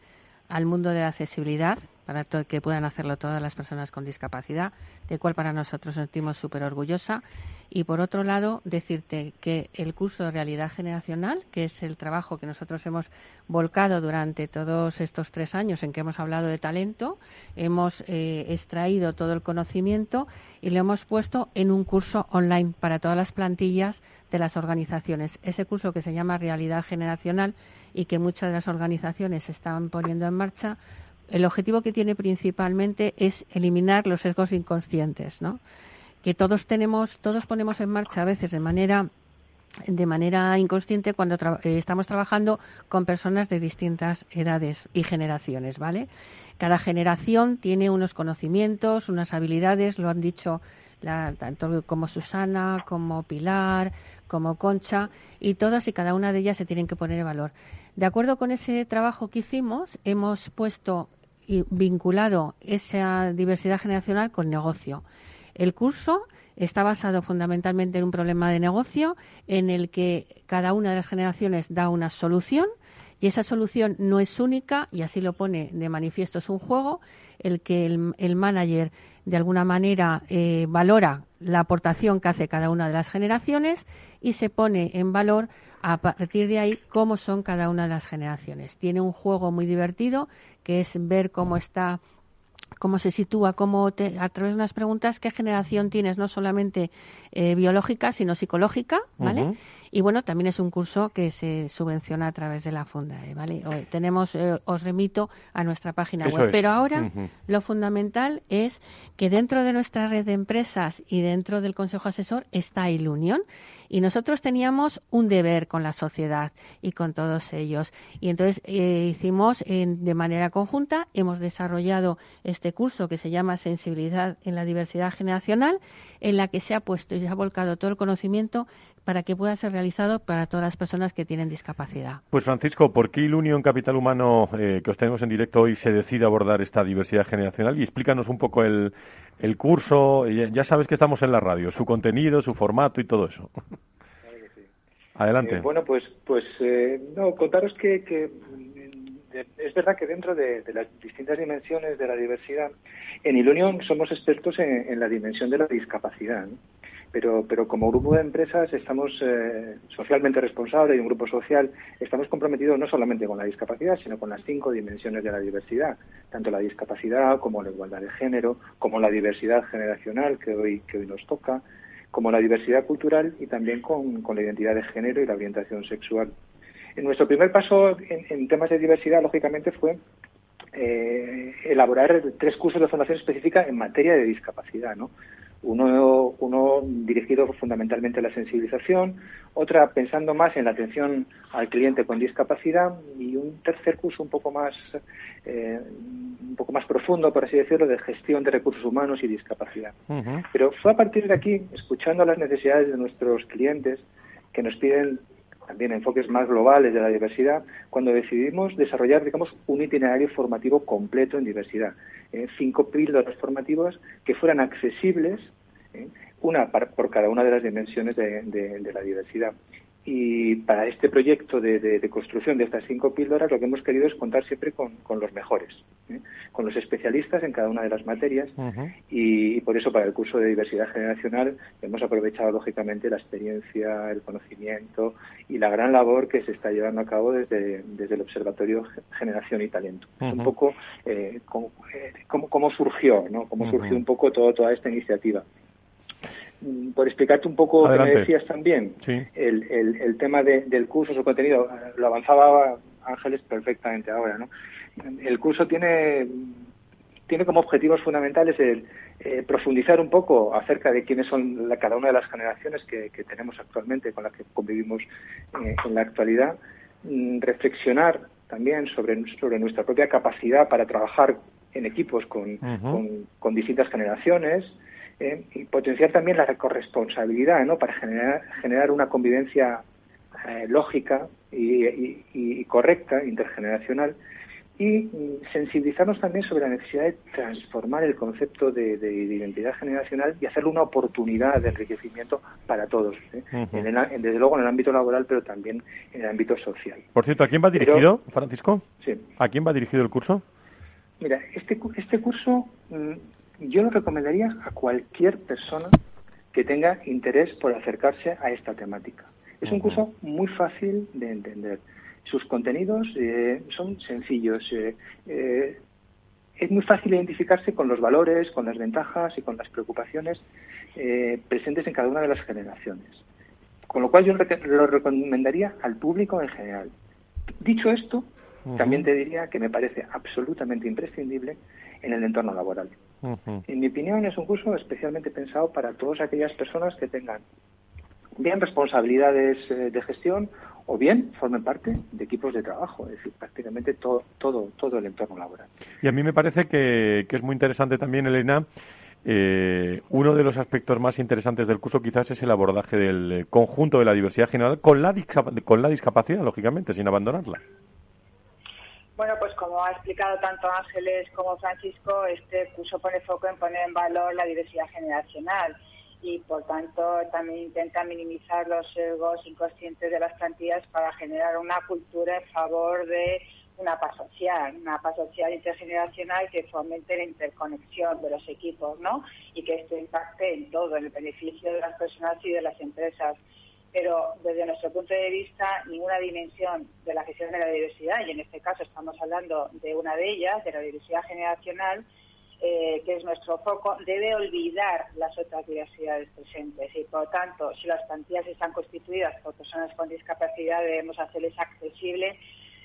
al mundo de la accesibilidad para que puedan hacerlo todas las personas con discapacidad, de cual para nosotros nos sentimos súper orgullosa. Y por otro lado, decirte que el curso de realidad generacional, que es el trabajo que nosotros hemos volcado durante todos estos tres años en que hemos hablado de talento, hemos eh, extraído todo el conocimiento y lo hemos puesto en un curso online para todas las plantillas de las organizaciones. Ese curso que se llama Realidad Generacional y que muchas de las organizaciones están poniendo en marcha el objetivo que tiene principalmente es eliminar los sesgos inconscientes, ¿no? Que todos tenemos, todos ponemos en marcha a veces de manera de manera inconsciente cuando eh, estamos trabajando con personas de distintas edades y generaciones, ¿vale? Cada generación tiene unos conocimientos, unas habilidades, lo han dicho tanto como Susana, como Pilar, como Concha, y todas y cada una de ellas se tienen que poner en valor. De acuerdo con ese trabajo que hicimos, hemos puesto y vinculado esa diversidad generacional con negocio. El curso está basado fundamentalmente en un problema de negocio en el que cada una de las generaciones da una solución y esa solución no es única y así lo pone de manifiesto es un juego el que el, manager de alguna manera eh, valora la aportación que hace cada una de las generaciones y se pone en valor a partir de ahí cómo son cada una de las generaciones. Tiene un juego muy divertido que es ver cómo está cómo se sitúa, cómo te, a través de unas preguntas, qué generación tienes, no solamente eh, biológica, sino psicológica, ¿vale? Y bueno, también es un curso que se subvenciona a través de la Funda, ¿eh? ¿vale? tenemos, eh, os remito a nuestra página web. Pero ahora lo fundamental es que dentro de nuestra red de empresas y dentro del Consejo Asesor está Ilunion y nosotros teníamos un deber con la sociedad y con todos ellos. Y entonces eh, hicimos de manera conjunta, hemos desarrollado este curso que se llama Sensibilidad en la Diversidad Generacional, en la que se ha puesto y se ha volcado todo el conocimiento para que pueda ser realizado para todas las personas que tienen discapacidad. Pues Francisco, ¿por qué Ilunion Capital Humano, eh, que os tenemos en directo hoy, se decide abordar esta diversidad generacional? Y explícanos un poco el, el curso. Ya sabes que estamos en la radio, su contenido, su formato y todo eso. Adelante. Eh, bueno, pues, pues eh, no, contaros que, que es verdad que dentro de, las distintas dimensiones de la diversidad, en Ilunion somos expertos en, la dimensión de la discapacidad. Pero, pero como grupo de empresas estamos eh, socialmente responsables y un grupo social estamos comprometidos no solamente con la discapacidad, sino con las cinco dimensiones de la diversidad, tanto la discapacidad como la igualdad de género, como la diversidad generacional que hoy, que hoy nos toca, como la diversidad cultural y también con, con la identidad de género y la orientación sexual. En nuestro primer paso en, temas de diversidad, lógicamente, fue eh, elaborar tres cursos de formación específica en materia de discapacidad, ¿no? Uno, uno dirigido fundamentalmente a la sensibilización, otra pensando más en la atención al cliente con discapacidad y un tercer curso un poco más eh, un poco más profundo, por así decirlo, de gestión de recursos humanos y discapacidad. Pero fue a partir de aquí, escuchando las necesidades de nuestros clientes, que nos piden también enfoques más globales de la diversidad, cuando decidimos desarrollar, digamos, un itinerario formativo completo en diversidad. ¿eh? cinco píldoras formativas que fueran accesibles, ¿eh? una por cada una de las dimensiones de la diversidad. Y para este proyecto de, construcción de estas cinco píldoras lo que hemos querido es contar siempre con, los mejores, ¿eh? con los especialistas en cada una de las materias y, por eso para el curso de diversidad generacional hemos aprovechado lógicamente la experiencia, el conocimiento y la gran labor que se está llevando a cabo desde, desde el Observatorio Generación y Talento. Es un poco eh, eh, cómo, surgió, ¿no? cómo surgió un poco todo, toda esta iniciativa. Mm, por explicarte un poco lo que me decías también, el, el, tema del curso, su contenido, lo avanzaba Ángeles perfectamente ahora, ¿no? El curso tiene, tiene como objetivos fundamentales el eh, profundizar un poco acerca de quiénes son cada una de las generaciones que, tenemos actualmente, con las que convivimos eh, en la actualidad, mm, reflexionar también sobre, sobre nuestra propia capacidad para trabajar en equipos con, con distintas generaciones, eh, y potenciar también la corresponsabilidad ¿no? para generar, generar una convivencia eh, lógica y, correcta, intergeneracional, y mm, sensibilizarnos también sobre la necesidad de transformar el concepto de, identidad generacional y hacerlo una oportunidad de enriquecimiento para todos, ¿eh? desde luego en el ámbito laboral, pero también en el ámbito social. Por cierto, ¿a quién va dirigido, Francisco? Sí. ¿A quién va dirigido el curso? Mira, este, este curso mm, yo lo recomendaría a cualquier persona que tenga interés por acercarse a esta temática. Es un curso muy fácil de entender. Sus contenidos eh, son sencillos. Eh, eh, es muy fácil identificarse con los valores, con las ventajas y con las preocupaciones presentes en cada una de las generaciones. Con lo cual yo lo recomendaría al público en general. Dicho esto, también te diría que me parece absolutamente imprescindible en el entorno laboral. En mi opinión, es un curso especialmente pensado para todas aquellas personas que tengan bien responsabilidades eh, de gestión o bien formen parte de equipos de trabajo, es decir, prácticamente todo, todo, todo el entorno laboral. Y a mí me parece que, es muy interesante también, Elena, eh, uno de los aspectos más interesantes del curso quizás es el abordaje del conjunto de la diversidad general con la, con la discapacidad, lógicamente, sin abandonarla. Bueno, pues como ha explicado tanto Ángeles como Francisco, este curso pone foco en poner en valor la diversidad generacional y por tanto también intenta minimizar los egos inconscientes de las plantillas para generar una cultura en favor de una paz social, una paz social intergeneracional que fomente la interconexión de los equipos, ¿no? Y que esto impacte en todo, en el beneficio de las personas y de las empresas pero desde nuestro punto de vista ninguna dimensión de la gestión de la diversidad, y en este caso estamos hablando de una de ellas, de la diversidad generacional, eh, que es nuestro foco, debe olvidar las otras diversidades presentes y por lo tanto, si las plantillas están constituidas por personas con discapacidad, debemos hacerles accesible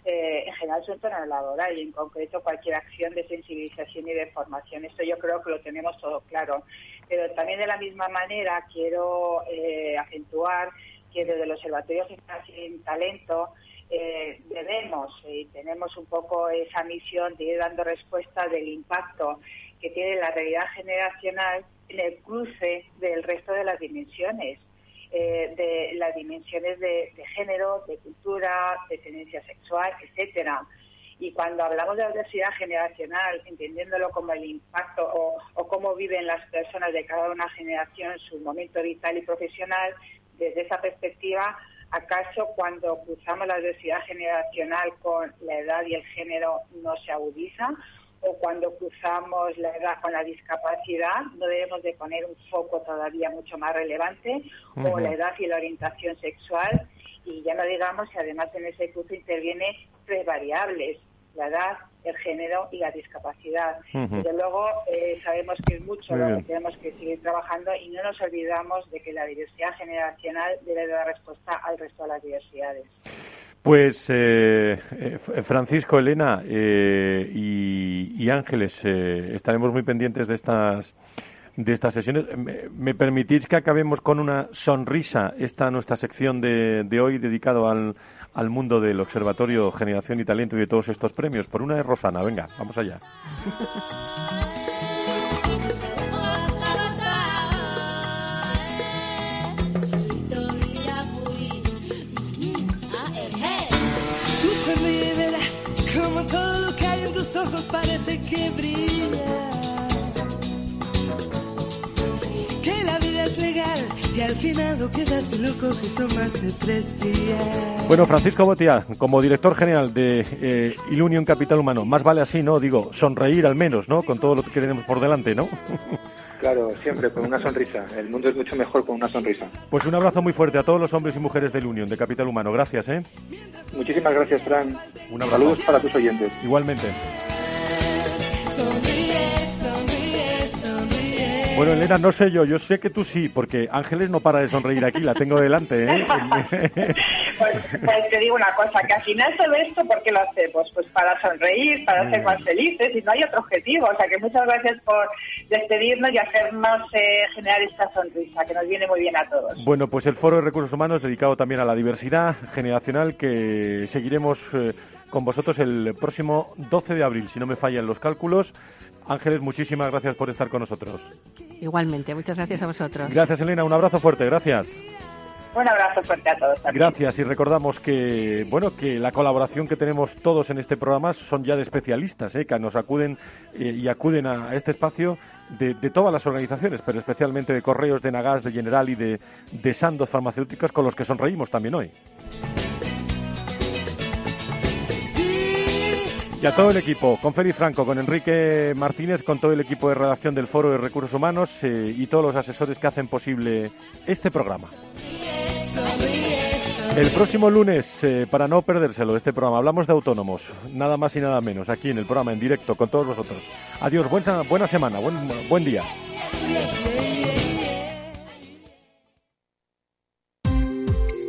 eh, en general su entorno laboral y en concreto cualquier acción de sensibilización y de formación. Esto yo creo que lo tenemos todo claro. Pero también de la misma manera quiero eh, acentuar que desde el Observatorio Sin Talento eh, debemos y tenemos un poco esa misión de ir dando respuesta del impacto que tiene la realidad generacional en el cruce del resto de las dimensiones, eh, de las dimensiones de, género, de cultura, de tendencia sexual, etcétera. Y cuando hablamos de diversidad generacional, entendiéndolo como el impacto o, cómo viven las personas de cada una generación en su momento vital y profesional, desde esa perspectiva, ¿acaso cuando cruzamos la diversidad generacional con la edad y el género no se agudiza? o cuando cruzamos la edad con la discapacidad, no debemos de poner un foco todavía mucho más relevante, o la edad y la orientación sexual, y ya no digamos que además en ese cruce interviene tres variables, la edad, el género y la discapacidad. Desde luego eh, sabemos que es mucho lo que tenemos que seguir trabajando y no nos olvidamos de que la diversidad generacional debe dar respuesta al resto de las diversidades. Pues eh, eh, Francisco, Elena y, Ángeles, estaremos muy pendientes de estas de estas sesiones. ¿Me, permitís que acabemos con una sonrisa esta nuestra sección de, de hoy dedicado al, al mundo del Observatorio Generación y Talento y de todos estos premios. Por una es Rosana, venga, vamos allá. Tú como todo lo que hay en tus ojos parece que. Y al final lo quedas loco que son más de tres días. Bueno, Francisco Botia, como director general de eh, Ilunion Capital Humano, más vale así, ¿no? Digo, sonreír al menos, ¿no? Con todo lo que tenemos por delante, ¿no? Claro, siempre con una sonrisa. El mundo es mucho mejor con una sonrisa. Pues un abrazo muy fuerte a todos los hombres y mujeres del Unión, de Capital Humano. Gracias, ¿eh? Muchísimas gracias, Fran. Un abrazo. Saludos para tus oyentes. Igualmente. Bueno, Elena, no sé yo, yo sé que tú sí, porque Ángeles no para de sonreír aquí, la tengo delante, ¿eh? pues, pues, te digo una cosa, que al final todo esto, ¿por qué lo hacemos? Pues para sonreír, para ser más felices, y no hay otro objetivo. O sea que muchas gracias por despedirnos y hacernos eh, generar esta sonrisa, que nos viene muy bien a todos. Bueno, pues el Foro de Recursos Humanos dedicado también a la diversidad generacional, que seguiremos eh, con vosotros el próximo 12 de abril, si no me fallan los cálculos. Ángeles, muchísimas gracias por estar con nosotros. Igualmente, muchas gracias a vosotros. Gracias, Elena. Un abrazo fuerte. Gracias. Un abrazo fuerte a todos. Gracias y recordamos que bueno que la colaboración que tenemos todos en este programa son ya de especialistas, ¿eh? que nos acuden eh, y acuden a este espacio de, todas las organizaciones, pero especialmente de Correos, de Nagas, de General y de, de Sandos Farmacéuticas con los que sonreímos también hoy. Y a todo el equipo, con Félix Franco, con Enrique Martínez, con todo el equipo de redacción del Foro de Recursos Humanos eh, y todos los asesores que hacen posible este programa. El próximo lunes, eh, para no perdérselo, este programa, hablamos de autónomos, nada más y nada menos, aquí en el programa, en directo, con todos vosotros. Adiós, buena, buena semana, buen, buen día.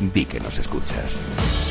Di que nos escuchas.